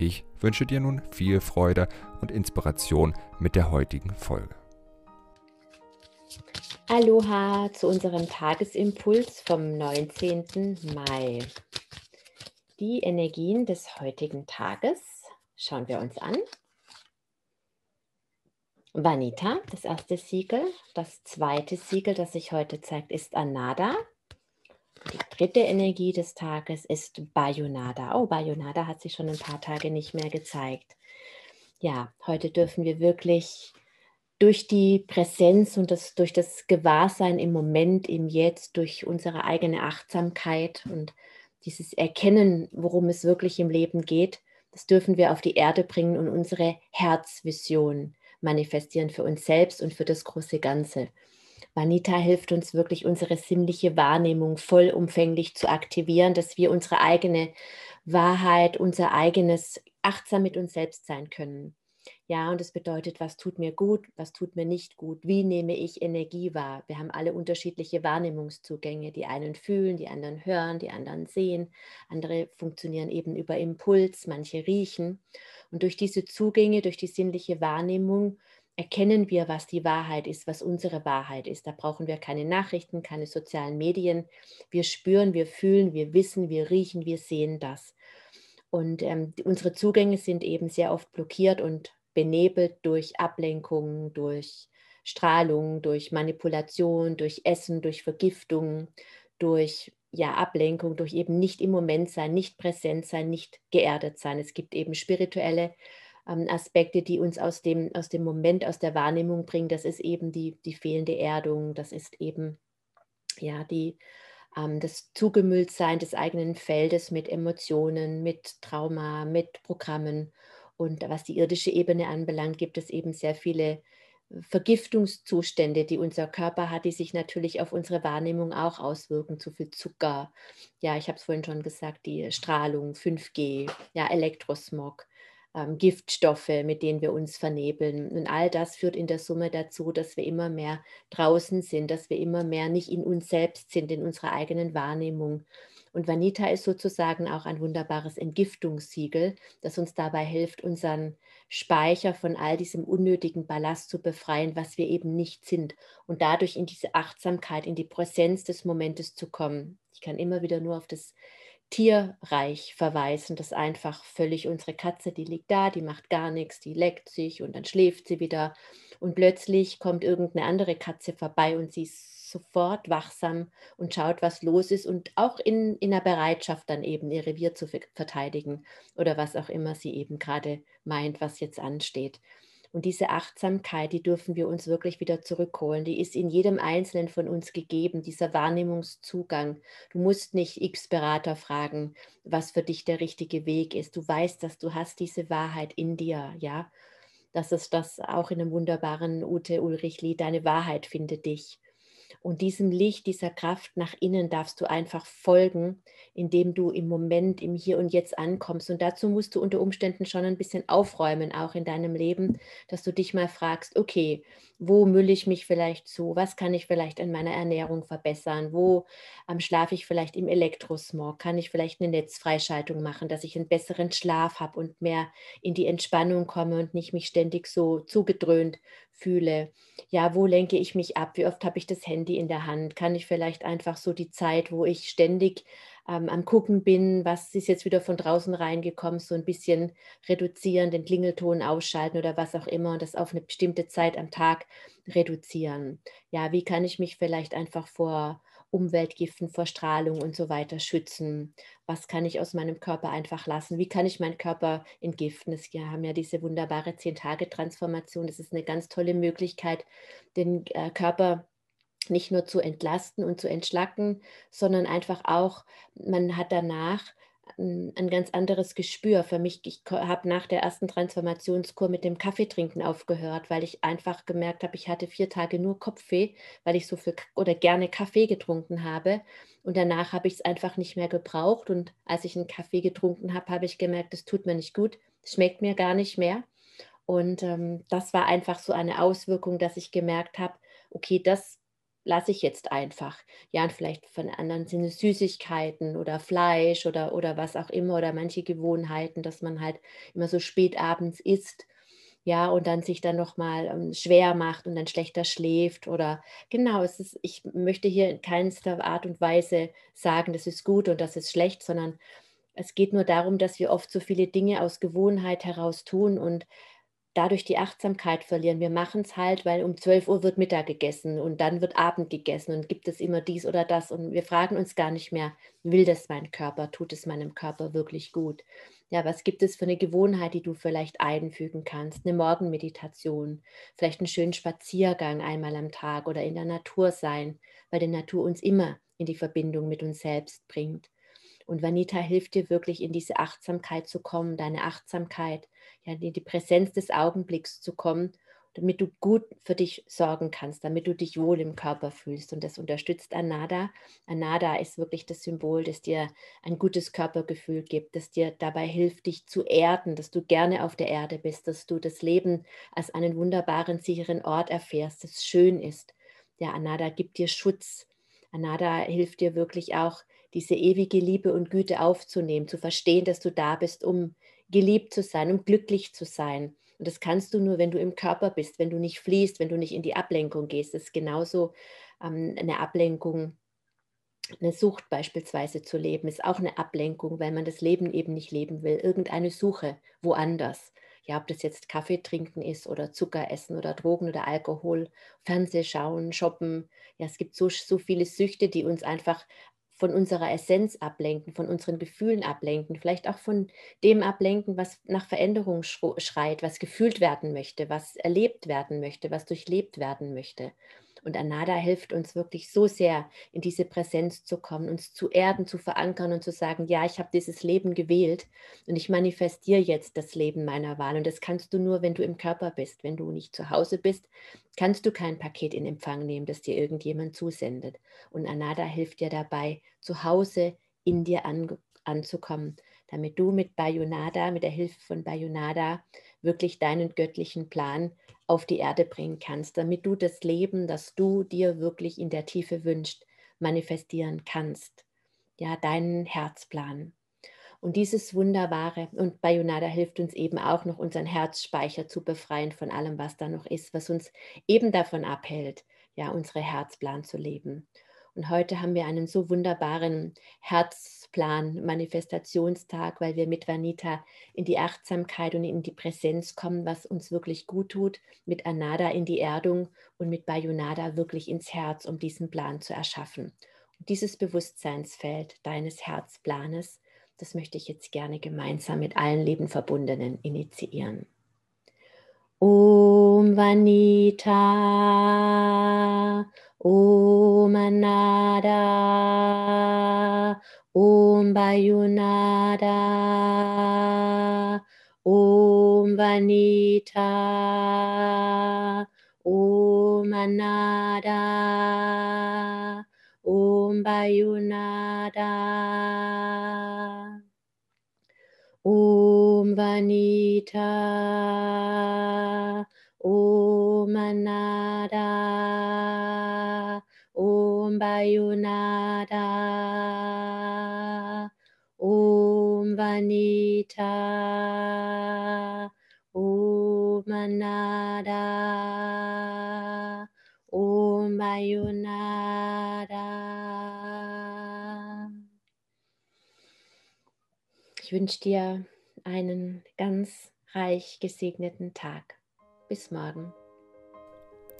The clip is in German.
Ich wünsche dir nun viel Freude und Inspiration mit der heutigen Folge. Aloha zu unserem Tagesimpuls vom 19. Mai. Die Energien des heutigen Tages schauen wir uns an. Vanita, das erste Siegel. Das zweite Siegel, das sich heute zeigt, ist Anada. Die dritte Energie des Tages ist Bayonada. Oh, Bayonada hat sich schon ein paar Tage nicht mehr gezeigt. Ja, heute dürfen wir wirklich durch die Präsenz und das, durch das Gewahrsein im Moment, im Jetzt, durch unsere eigene Achtsamkeit und dieses Erkennen, worum es wirklich im Leben geht, das dürfen wir auf die Erde bringen und unsere Herzvision manifestieren für uns selbst und für das große Ganze. Vanita hilft uns wirklich, unsere sinnliche Wahrnehmung vollumfänglich zu aktivieren, dass wir unsere eigene Wahrheit, unser eigenes achtsam mit uns selbst sein können. Ja, und es bedeutet, was tut mir gut, was tut mir nicht gut, wie nehme ich Energie wahr. Wir haben alle unterschiedliche Wahrnehmungszugänge. Die einen fühlen, die anderen hören, die anderen sehen, andere funktionieren eben über Impuls, manche riechen. Und durch diese Zugänge, durch die sinnliche Wahrnehmung erkennen wir, was die Wahrheit ist, was unsere Wahrheit ist. Da brauchen wir keine Nachrichten, keine sozialen Medien. Wir spüren, wir fühlen, wir wissen, wir riechen, wir sehen das. Und ähm, unsere Zugänge sind eben sehr oft blockiert und benebelt durch Ablenkungen, durch Strahlung, durch Manipulation, durch Essen, durch Vergiftung, durch ja, Ablenkung, durch eben nicht im Moment sein, nicht präsent sein, nicht geerdet sein. Es gibt eben spirituelle ähm, Aspekte, die uns aus dem, aus dem Moment, aus der Wahrnehmung bringen. Das ist eben die, die fehlende Erdung, das ist eben ja, die, ähm, das Zugemülltsein des eigenen Feldes mit Emotionen, mit Trauma, mit Programmen. Und was die irdische Ebene anbelangt, gibt es eben sehr viele Vergiftungszustände, die unser Körper hat, die sich natürlich auf unsere Wahrnehmung auch auswirken. Zu viel Zucker, ja, ich habe es vorhin schon gesagt, die Strahlung, 5G, ja, Elektrosmog, ähm, Giftstoffe, mit denen wir uns vernebeln. Und all das führt in der Summe dazu, dass wir immer mehr draußen sind, dass wir immer mehr nicht in uns selbst sind, in unserer eigenen Wahrnehmung. Und Vanita ist sozusagen auch ein wunderbares Entgiftungssiegel, das uns dabei hilft, unseren Speicher von all diesem unnötigen Ballast zu befreien, was wir eben nicht sind und dadurch in diese Achtsamkeit, in die Präsenz des Momentes zu kommen. Ich kann immer wieder nur auf das Tierreich verweisen, das einfach völlig unsere Katze, die liegt da, die macht gar nichts, die leckt sich und dann schläft sie wieder und plötzlich kommt irgendeine andere Katze vorbei und sie ist sofort wachsam und schaut, was los ist und auch in, in der Bereitschaft dann eben ihr Revier zu verteidigen oder was auch immer sie eben gerade meint, was jetzt ansteht. Und diese Achtsamkeit, die dürfen wir uns wirklich wieder zurückholen. Die ist in jedem Einzelnen von uns gegeben, dieser Wahrnehmungszugang. Du musst nicht X-Berater fragen, was für dich der richtige Weg ist. Du weißt, dass du hast diese Wahrheit in dir, ja. Das ist das auch in einem wunderbaren Ute Ulrich-Lied, deine Wahrheit findet dich. Und diesem Licht, dieser Kraft nach innen darfst du einfach folgen, indem du im Moment, im Hier und Jetzt ankommst. Und dazu musst du unter Umständen schon ein bisschen aufräumen, auch in deinem Leben, dass du dich mal fragst, okay, wo mülle ich mich vielleicht zu? Was kann ich vielleicht in meiner Ernährung verbessern? Wo ähm, schlafe ich vielleicht im Elektrosmog? Kann ich vielleicht eine Netzfreischaltung machen, dass ich einen besseren Schlaf habe und mehr in die Entspannung komme und nicht mich ständig so zugedröhnt fühle? Ja, wo lenke ich mich ab? Wie oft habe ich das Handy in der Hand? Kann ich vielleicht einfach so die Zeit, wo ich ständig ähm, am Gucken bin, was ist jetzt wieder von draußen reingekommen, so ein bisschen reduzieren, den Klingelton ausschalten oder was auch immer und das auf eine bestimmte Zeit am Tag reduzieren. Ja, wie kann ich mich vielleicht einfach vor Umweltgiften, vor Strahlung und so weiter schützen? Was kann ich aus meinem Körper einfach lassen? Wie kann ich meinen Körper entgiften? Wir haben ja diese wunderbare Zehn-Tage-Transformation. Das ist eine ganz tolle Möglichkeit, den äh, Körper nicht nur zu entlasten und zu entschlacken, sondern einfach auch, man hat danach ein, ein ganz anderes Gespür für mich. Ich habe nach der ersten Transformationskur mit dem Kaffeetrinken aufgehört, weil ich einfach gemerkt habe, ich hatte vier Tage nur Kopfweh, weil ich so viel oder gerne Kaffee getrunken habe. Und danach habe ich es einfach nicht mehr gebraucht. Und als ich einen Kaffee getrunken habe, habe ich gemerkt, es tut mir nicht gut, schmeckt mir gar nicht mehr. Und ähm, das war einfach so eine Auswirkung, dass ich gemerkt habe, okay, das lasse ich jetzt einfach. Ja, und vielleicht von anderen Sinne Süßigkeiten oder Fleisch oder, oder was auch immer oder manche Gewohnheiten, dass man halt immer so spät abends isst. Ja, und dann sich dann nochmal ähm, schwer macht und dann schlechter schläft oder genau, es ist, ich möchte hier in keinster Art und Weise sagen, das ist gut und das ist schlecht, sondern es geht nur darum, dass wir oft so viele Dinge aus Gewohnheit heraus tun und dadurch die Achtsamkeit verlieren. Wir machen es halt, weil um 12 Uhr wird Mittag gegessen und dann wird Abend gegessen und gibt es immer dies oder das und wir fragen uns gar nicht mehr, will das mein Körper, tut es meinem Körper wirklich gut? Ja, was gibt es für eine Gewohnheit, die du vielleicht einfügen kannst? Eine Morgenmeditation, vielleicht einen schönen Spaziergang einmal am Tag oder in der Natur sein, weil die Natur uns immer in die Verbindung mit uns selbst bringt. Und Vanita hilft dir wirklich in diese Achtsamkeit zu kommen, deine Achtsamkeit, ja, in die Präsenz des Augenblicks zu kommen, damit du gut für dich sorgen kannst, damit du dich wohl im Körper fühlst. Und das unterstützt Anada. Anada ist wirklich das Symbol, das dir ein gutes Körpergefühl gibt, das dir dabei hilft, dich zu erden, dass du gerne auf der Erde bist, dass du das Leben als einen wunderbaren, sicheren Ort erfährst, das schön ist. Ja, Anada gibt dir Schutz. Anada hilft dir wirklich auch, diese ewige Liebe und Güte aufzunehmen, zu verstehen, dass du da bist, um geliebt zu sein, um glücklich zu sein. Und das kannst du nur, wenn du im Körper bist, wenn du nicht fließt, wenn du nicht in die Ablenkung gehst. Das ist genauso ähm, eine Ablenkung. Eine Sucht beispielsweise zu leben, ist auch eine Ablenkung, weil man das Leben eben nicht leben will. Irgendeine Suche woanders. Ja, ob das jetzt Kaffee trinken ist oder Zucker essen oder Drogen oder Alkohol, Fernseh schauen, shoppen. Ja, es gibt so, so viele Süchte, die uns einfach von unserer Essenz ablenken, von unseren Gefühlen ablenken, vielleicht auch von dem ablenken, was nach Veränderung schreit, was gefühlt werden möchte, was erlebt werden möchte, was durchlebt werden möchte. Und Anada hilft uns wirklich so sehr, in diese Präsenz zu kommen, uns zu erden, zu verankern und zu sagen, ja, ich habe dieses Leben gewählt und ich manifestiere jetzt das Leben meiner Wahl. Und das kannst du nur, wenn du im Körper bist. Wenn du nicht zu Hause bist, kannst du kein Paket in Empfang nehmen, das dir irgendjemand zusendet. Und Anada hilft dir dabei, zu Hause in dir an, anzukommen, damit du mit Bayonada, mit der Hilfe von Bayonada, wirklich deinen göttlichen Plan auf die Erde bringen kannst, damit du das Leben, das du dir wirklich in der Tiefe wünschst, manifestieren kannst. Ja, deinen Herzplan. Und dieses Wunderbare, und Bayonada hilft uns eben auch noch, unseren Herzspeicher zu befreien von allem, was da noch ist, was uns eben davon abhält, ja, unsere Herzplan zu leben. Und heute haben wir einen so wunderbaren Herzplan, Manifestationstag, weil wir mit Vanita in die Achtsamkeit und in die Präsenz kommen, was uns wirklich gut tut, mit Anada in die Erdung und mit Bayonada wirklich ins Herz, um diesen Plan zu erschaffen. Und dieses Bewusstseinsfeld deines Herzplanes, das möchte ich jetzt gerne gemeinsam mit allen Lebenverbundenen initiieren. Om Vanita Om Anada, Om Bayunada, Om Vanita, Om Anada, Om Bayunada, Om Vanita, Om Anada. Om Bayunada, Om Vanita, Om Anada, Om Bayunada. Ich wünsche dir einen ganz reich gesegneten Tag. Bis morgen.